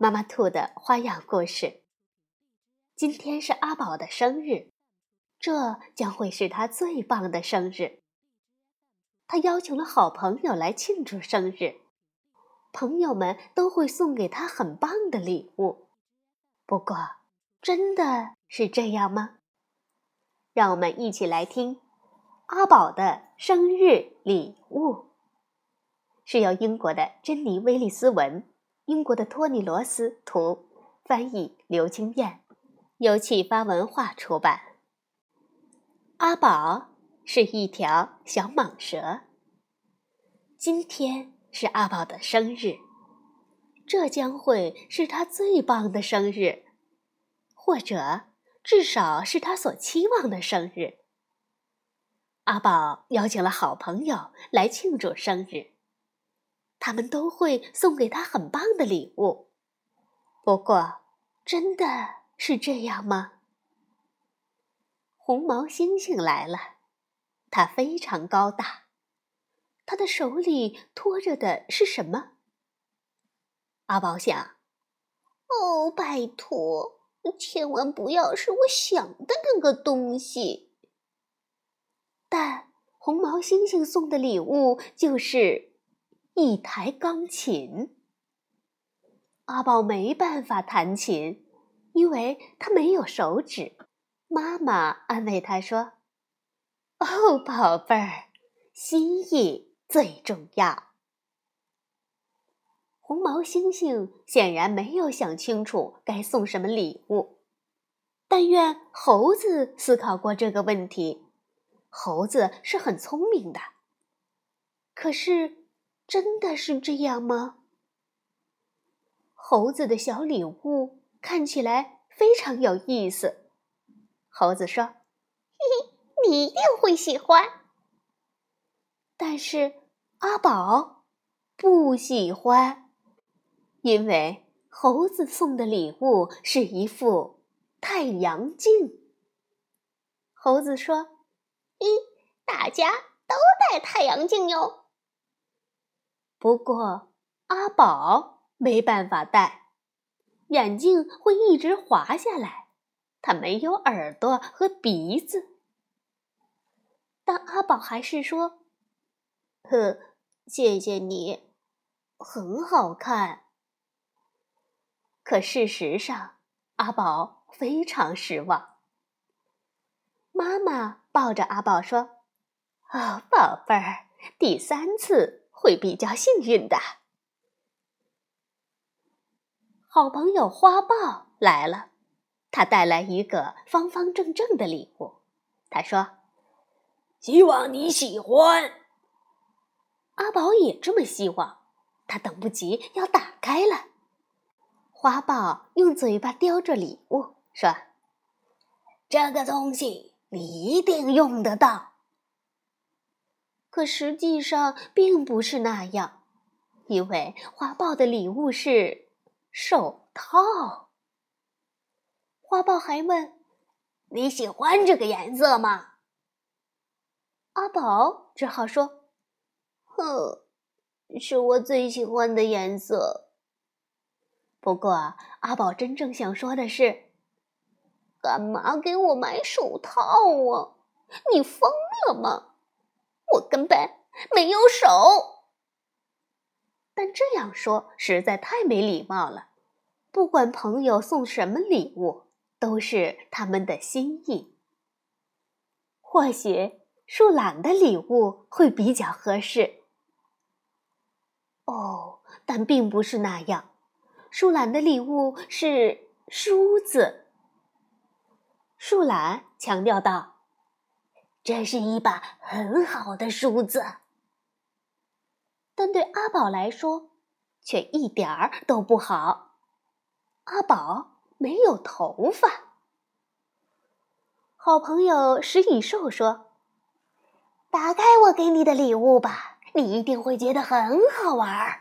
妈妈兔的花样故事。今天是阿宝的生日，这将会是他最棒的生日。他邀请了好朋友来庆祝生日，朋友们都会送给他很棒的礼物。不过，真的是这样吗？让我们一起来听阿宝的生日礼物，是由英国的珍妮·威利斯文。英国的托尼·罗斯图，翻译刘清燕，由启发文化出版。阿宝是一条小蟒蛇。今天是阿宝的生日，这将会是他最棒的生日，或者至少是他所期望的生日。阿宝邀请了好朋友来庆祝生日。他们都会送给他很棒的礼物，不过，真的是这样吗？红毛猩猩来了，它非常高大，它的手里托着的是什么？阿宝想：哦，拜托，千万不要是我想的那个东西。但红毛猩猩送的礼物就是。一台钢琴，阿宝没办法弹琴，因为他没有手指。妈妈安慰他说：“哦，宝贝儿，心意最重要。”红毛猩猩显然没有想清楚该送什么礼物，但愿猴子思考过这个问题。猴子是很聪明的，可是。真的是这样吗？猴子的小礼物看起来非常有意思。猴子说：“嘿嘿，你一定会喜欢。”但是阿宝不喜欢，因为猴子送的礼物是一副太阳镜。猴子说：“咦，大家都戴太阳镜哟。”不过，阿宝没办法戴，眼镜会一直滑下来。他没有耳朵和鼻子，但阿宝还是说：“呵，谢谢你，很好看。”可事实上，阿宝非常失望。妈妈抱着阿宝说：“哦，宝贝儿，第三次。”会比较幸运的。好朋友花豹来了，他带来一个方方正正的礼物。他说：“希望你喜欢。”阿宝也这么希望，他等不及要打开了。花豹用嘴巴叼着礼物说：“这个东西你一定用得到。”可实际上并不是那样，因为花豹的礼物是手套。花豹还问：“你喜欢这个颜色吗？”阿宝只好说：“哼，是我最喜欢的颜色。”不过，阿宝真正想说的是：“干嘛给我买手套啊？你疯了吗？”根本没有手，但这样说实在太没礼貌了。不管朋友送什么礼物，都是他们的心意。或许树懒的礼物会比较合适。哦，但并不是那样。树懒的礼物是梳子。树懒强调道。这是一把很好的梳子，但对阿宝来说却一点儿都不好。阿宝没有头发。好朋友食蚁兽说：“打开我给你的礼物吧，你一定会觉得很好玩。”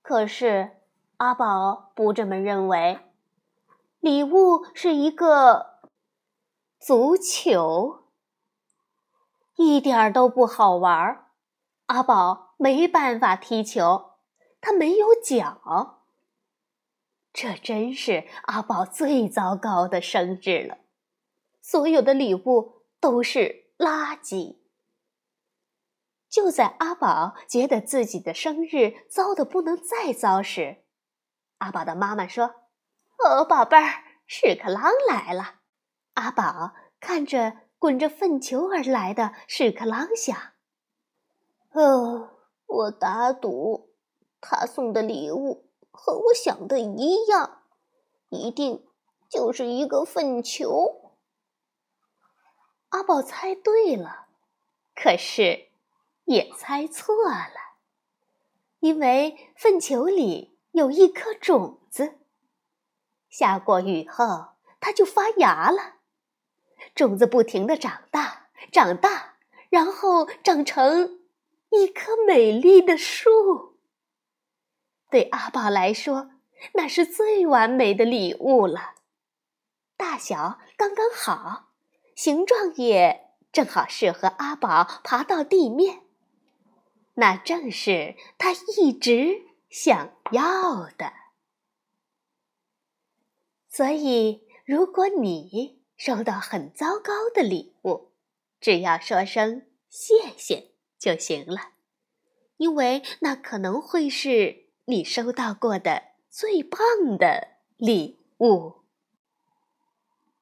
可是阿宝不这么认为，礼物是一个足球，一点儿都不好玩儿。阿宝没办法踢球，他没有脚。这真是阿宝最糟糕的生日了，所有的礼物都是垃圾。就在阿宝觉得自己的生日糟的不能再糟时，阿宝的妈妈说：“哦，宝贝儿，屎壳郎来了。”阿宝看着滚着粪球而来的屎壳郎，想：“哦，我打赌，他送的礼物和我想的一样，一定就是一个粪球。”阿宝猜对了，可是。也猜错了，因为粪球里有一颗种子。下过雨后，它就发芽了。种子不停的长大，长大，然后长成一棵美丽的树。对阿宝来说，那是最完美的礼物了。大小刚刚好，形状也正好适合阿宝爬到地面。那正是他一直想要的。所以，如果你收到很糟糕的礼物，只要说声谢谢就行了，因为那可能会是你收到过的最棒的礼物。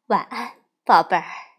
晚安，宝贝儿。